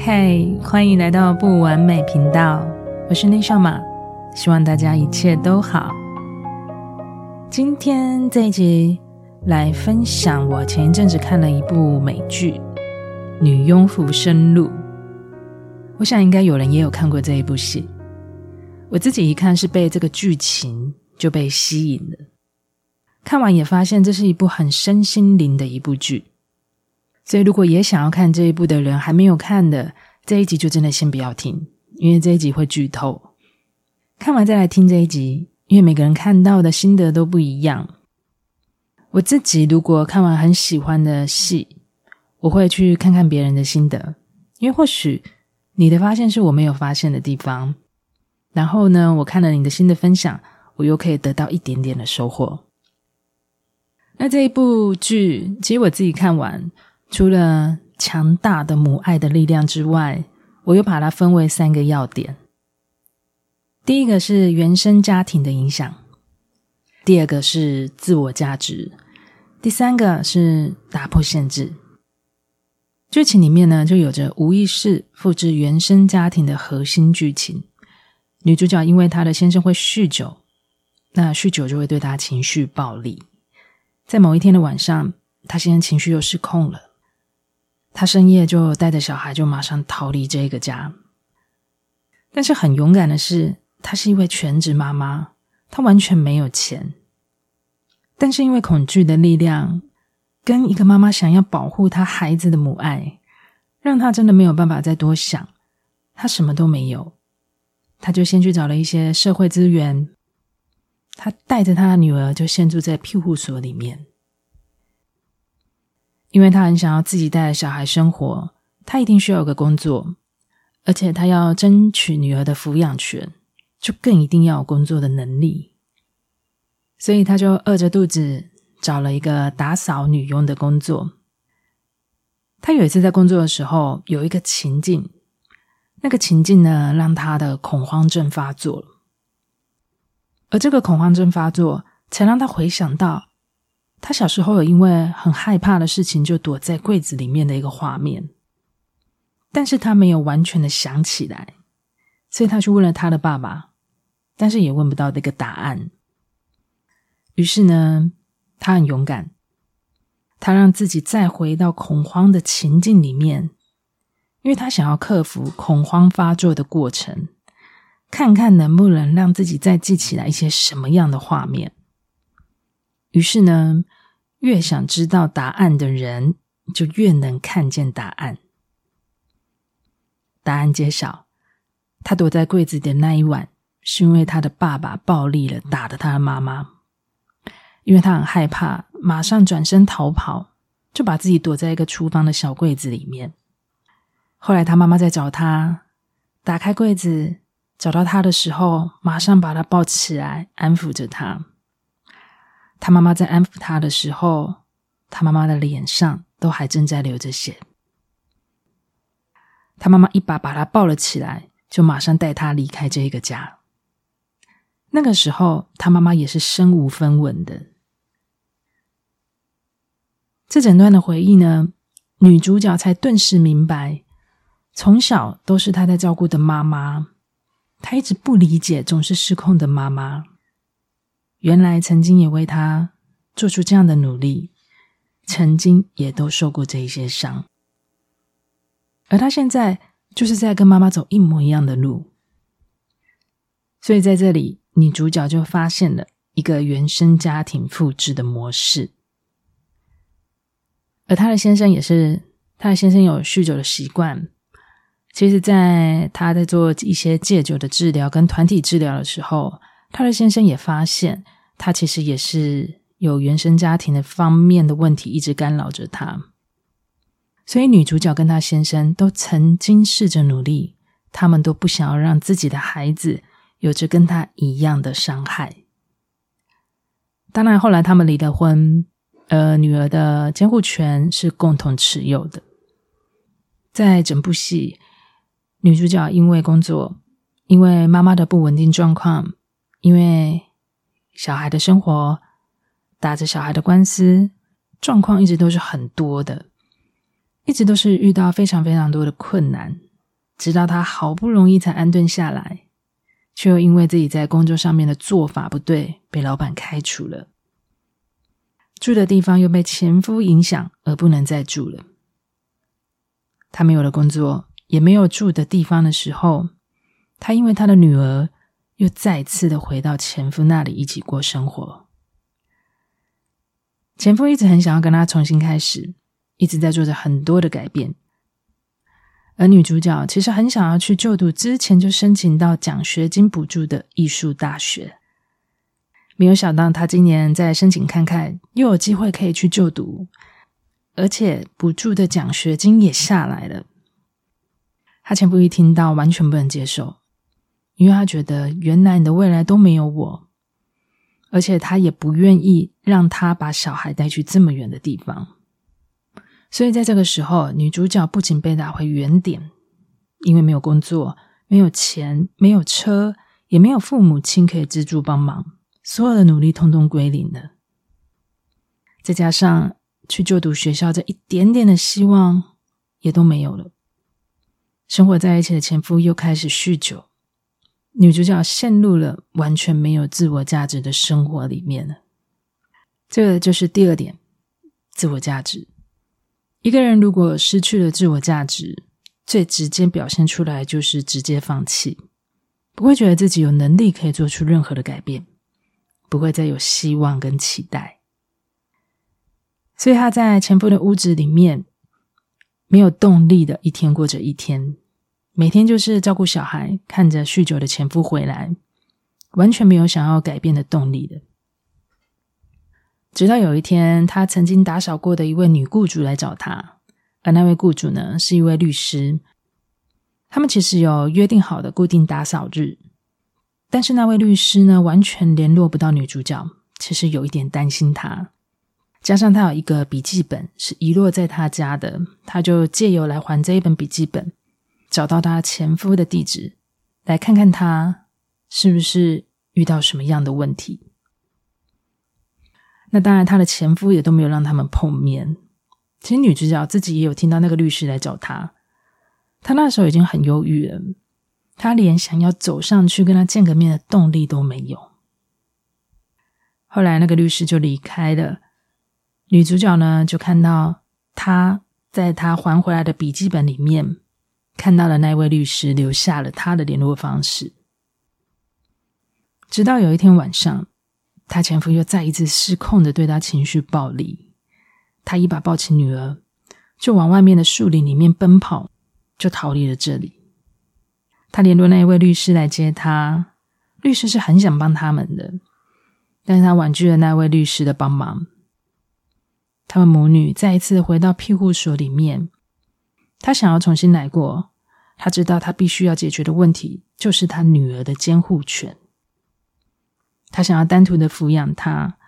嗨，欢迎来到不完美频道，我是内少马，希望大家一切都好。今天这一集来分享我前一阵子看了一部美剧《女佣浮生录》，我想应该有人也有看过这一部戏。我自己一看是被这个剧情就被吸引了，看完也发现这是一部很身心灵的一部剧。所以，如果也想要看这一部的人还没有看的，这一集就真的先不要听，因为这一集会剧透。看完再来听这一集，因为每个人看到的心得都不一样。我自己如果看完很喜欢的戏，我会去看看别人的心得，因为或许你的发现是我没有发现的地方。然后呢，我看了你的新的分享，我又可以得到一点点的收获。那这一部剧，其实我自己看完。除了强大的母爱的力量之外，我又把它分为三个要点。第一个是原生家庭的影响，第二个是自我价值，第三个是打破限制。剧情里面呢，就有着无意识复制原生家庭的核心剧情。女主角因为她的先生会酗酒，那酗酒就会对她情绪暴力。在某一天的晚上，她先生情绪又失控了。她深夜就带着小孩，就马上逃离这个家。但是很勇敢的是，她是一位全职妈妈，她完全没有钱。但是因为恐惧的力量，跟一个妈妈想要保护她孩子的母爱，让她真的没有办法再多想。她什么都没有，她就先去找了一些社会资源。她带着她的女儿就先住在庇护所里面。因为他很想要自己带着小孩生活，他一定需要有个工作，而且他要争取女儿的抚养权，就更一定要有工作的能力。所以他就饿着肚子找了一个打扫女佣的工作。他有一次在工作的时候，有一个情境，那个情境呢，让他的恐慌症发作了，而这个恐慌症发作，才让他回想到。他小时候有因为很害怕的事情，就躲在柜子里面的一个画面，但是他没有完全的想起来，所以他去问了他的爸爸，但是也问不到那个答案。于是呢，他很勇敢，他让自己再回到恐慌的情境里面，因为他想要克服恐慌发作的过程，看看能不能让自己再记起来一些什么样的画面。于是呢，越想知道答案的人，就越能看见答案。答案揭晓，他躲在柜子的那一晚，是因为他的爸爸暴力了，打了他的妈妈。因为他很害怕，马上转身逃跑，就把自己躲在一个厨房的小柜子里面。后来他妈妈在找他，打开柜子找到他的时候，马上把他抱起来，安抚着他。他妈妈在安抚他的时候，他妈妈的脸上都还正在流着血。他妈妈一把把他抱了起来，就马上带他离开这个家。那个时候，他妈妈也是身无分文的。这整段的回忆呢，女主角才顿时明白，从小都是她在照顾的妈妈，她一直不理解总是失控的妈妈。原来曾经也为他做出这样的努力，曾经也都受过这一些伤，而他现在就是在跟妈妈走一模一样的路，所以在这里，女主角就发现了一个原生家庭复制的模式，而他的先生也是，他的先生有酗酒的习惯，其实，在他在做一些戒酒的治疗跟团体治疗的时候。他的先生也发现，他其实也是有原生家庭的方面的问题一直干扰着他，所以女主角跟她先生都曾经试着努力，他们都不想要让自己的孩子有着跟他一样的伤害。当然，后来他们离了婚，而女儿的监护权是共同持有的。在整部戏，女主角因为工作，因为妈妈的不稳定状况，因为小孩的生活，打着小孩的官司，状况一直都是很多的，一直都是遇到非常非常多的困难，直到她好不容易才安顿下来，却又因为自己在工作上面的做法不对，被老板开除了，住的地方又被前夫影响而不能再住了。他没有了工作，也没有住的地方的时候，他因为他的女儿又再次的回到前夫那里一起过生活。前夫一直很想要跟他重新开始，一直在做着很多的改变。而女主角其实很想要去就读之前就申请到奖学金补助的艺术大学，没有想到她今年再申请看看，又有机会可以去就读，而且补助的奖学金也下来了。她前夫一听到，完全不能接受，因为他觉得原来你的未来都没有我。而且他也不愿意让他把小孩带去这么远的地方，所以在这个时候，女主角不仅被打回原点，因为没有工作、没有钱、没有车，也没有父母亲可以资助帮忙，所有的努力通通归零了。再加上去就读学校这一点点的希望也都没有了，生活在一起的前夫又开始酗酒。女主角陷入了完全没有自我价值的生活里面了。这个就是第二点，自我价值。一个人如果失去了自我价值，最直接表现出来就是直接放弃，不会觉得自己有能力可以做出任何的改变，不会再有希望跟期待。所以他在前夫的屋子里面，没有动力的一天过着一天。每天就是照顾小孩，看着酗酒的前夫回来，完全没有想要改变的动力的。直到有一天，他曾经打扫过的一位女雇主来找他，而那位雇主呢，是一位律师。他们其实有约定好的固定打扫日，但是那位律师呢，完全联络不到女主角，其实有一点担心她。加上他有一个笔记本是遗落在他家的，他就借由来还这一本笔记本。找到他前夫的地址，来看看他是不是遇到什么样的问题。那当然，他的前夫也都没有让他们碰面。其实女主角自己也有听到那个律师来找他，他那时候已经很忧郁了，他连想要走上去跟他见个面的动力都没有。后来那个律师就离开了，女主角呢就看到他在他还回来的笔记本里面。看到了那位律师留下了他的联络方式，直到有一天晚上，他前夫又再一次失控的对他情绪暴力，他一把抱起女儿，就往外面的树林里面奔跑，就逃离了这里。他联络那一位律师来接他，律师是很想帮他们的，但是他婉拒了那位律师的帮忙。他们母女再一次回到庇护所里面。他想要重新来过，他知道他必须要解决的问题就是他女儿的监护权。他想要单独的抚养她，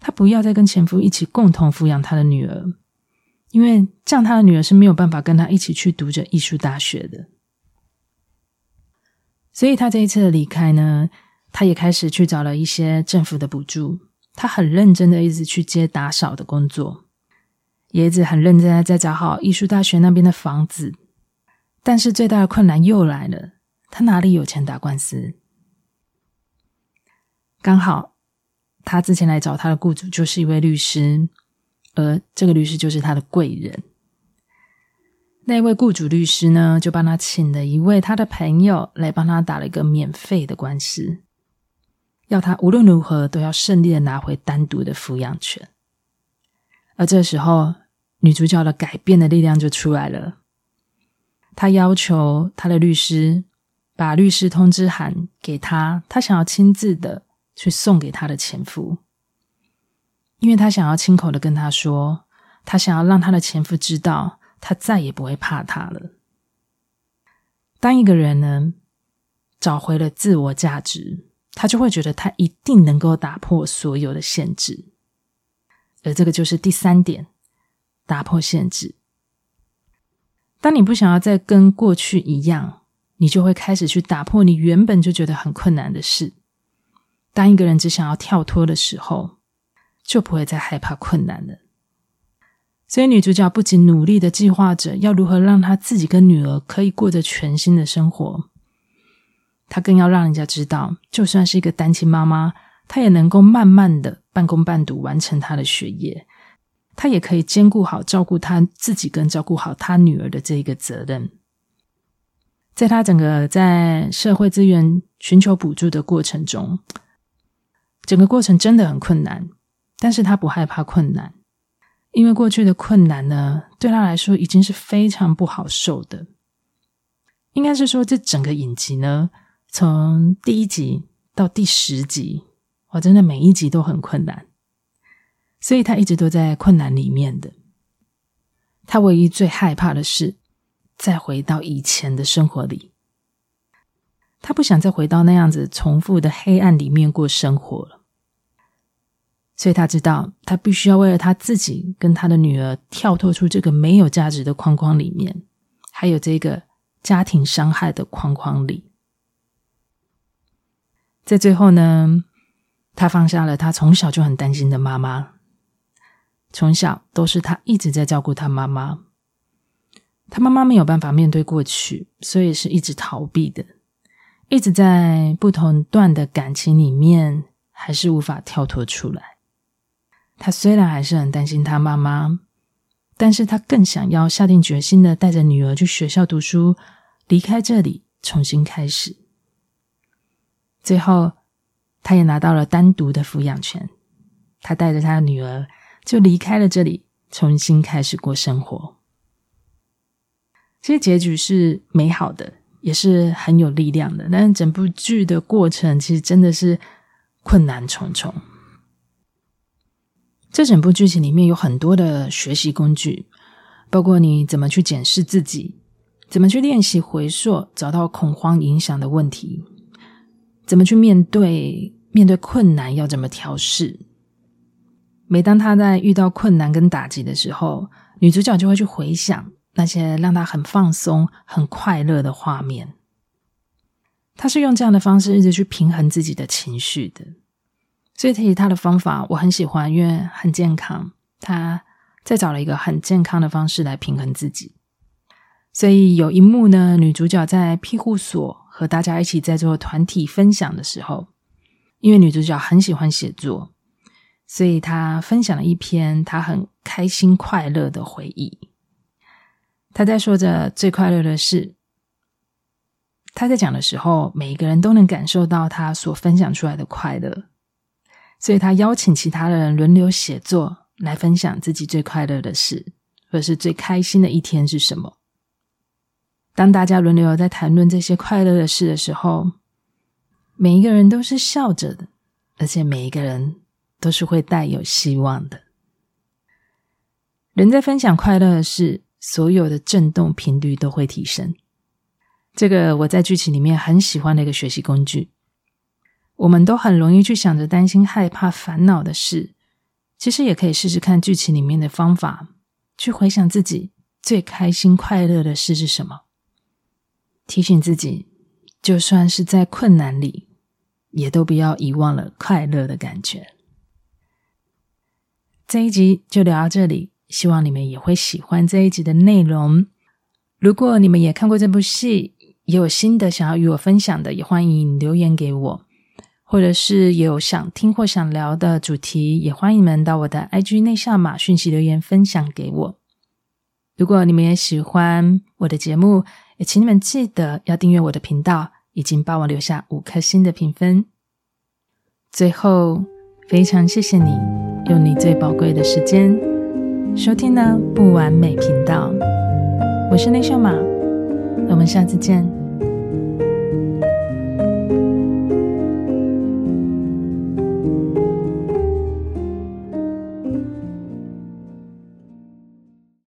他不要再跟前夫一起共同抚养他的女儿，因为这样他的女儿是没有办法跟他一起去读着艺术大学的。所以他这一次的离开呢，他也开始去找了一些政府的补助，他很认真的一直去接打扫的工作。也一直很认真的在找好艺术大学那边的房子，但是最大的困难又来了，他哪里有钱打官司？刚好他之前来找他的雇主就是一位律师，而这个律师就是他的贵人。那位雇主律师呢，就帮他请了一位他的朋友来帮他打了一个免费的官司，要他无论如何都要顺利的拿回单独的抚养权。而这时候，女主角的改变的力量就出来了。她要求她的律师把律师通知函给她，她想要亲自的去送给她的前夫，因为她想要亲口的跟他说，她想要让她的前夫知道，他再也不会怕他了。当一个人呢，找回了自我价值，他就会觉得他一定能够打破所有的限制。而这个就是第三点，打破限制。当你不想要再跟过去一样，你就会开始去打破你原本就觉得很困难的事。当一个人只想要跳脱的时候，就不会再害怕困难了。所以女主角不仅努力的计划着要如何让她自己跟女儿可以过着全新的生活，她更要让人家知道，就算是一个单亲妈妈，她也能够慢慢的半工半读完成她的学业，她也可以兼顾好照顾她自己跟照顾好她女儿的这一个责任。在她整个在社会资源寻求补助的过程中，整个过程真的很困难，但是她不害怕困难。因为过去的困难呢，对他来说已经是非常不好受的。应该是说，这整个影集呢，从第一集到第十集，我真的每一集都很困难，所以他一直都在困难里面的。他唯一最害怕的是再回到以前的生活里，他不想再回到那样子重复的黑暗里面过生活了。所以他知道，他必须要为了他自己跟他的女儿跳脱出这个没有价值的框框里面，还有这个家庭伤害的框框里。在最后呢，他放下了他从小就很担心的妈妈，从小都是他一直在照顾他妈妈。他妈妈没有办法面对过去，所以是一直逃避的，一直在不同段的感情里面，还是无法跳脱出来。他虽然还是很担心他妈妈，但是他更想要下定决心的带着女儿去学校读书，离开这里，重新开始。最后，他也拿到了单独的抚养权，他带着他的女儿就离开了这里，重新开始过生活。这些结局是美好的，也是很有力量的，但整部剧的过程其实真的是困难重重。这整部剧情里面有很多的学习工具，包括你怎么去检视自己，怎么去练习回溯，找到恐慌影响的问题，怎么去面对面对困难，要怎么调试。每当他在遇到困难跟打击的时候，女主角就会去回想那些让她很放松、很快乐的画面。她是用这样的方式一直去平衡自己的情绪的。所以，其实他的方法我很喜欢，因为很健康。他再找了一个很健康的方式来平衡自己。所以有一幕呢，女主角在庇护所和大家一起在做团体分享的时候，因为女主角很喜欢写作，所以她分享了一篇她很开心快乐的回忆。她在说着最快乐的事。她在讲的时候，每一个人都能感受到她所分享出来的快乐。所以他邀请其他的人轮流写作，来分享自己最快乐的事，或是最开心的一天是什么。当大家轮流在谈论这些快乐的事的时候，每一个人都是笑着的，而且每一个人都是会带有希望的。人在分享快乐的事，所有的震动频率都会提升。这个我在剧情里面很喜欢的一个学习工具。我们都很容易去想着担心、害怕、烦恼的事，其实也可以试试看剧情里面的方法，去回想自己最开心、快乐的事是什么。提醒自己，就算是在困难里，也都不要遗忘了快乐的感觉。这一集就聊到这里，希望你们也会喜欢这一集的内容。如果你们也看过这部戏，也有心得想要与我分享的，也欢迎留言给我。或者是有想听或想聊的主题，也欢迎你们到我的 IG 内夏玛讯息留言分享给我。如果你们也喜欢我的节目，也请你们记得要订阅我的频道，以及帮我留下五颗星的评分。最后，非常谢谢你用你最宝贵的时间收听呢不完美频道。我是内夏玛，我们下次见。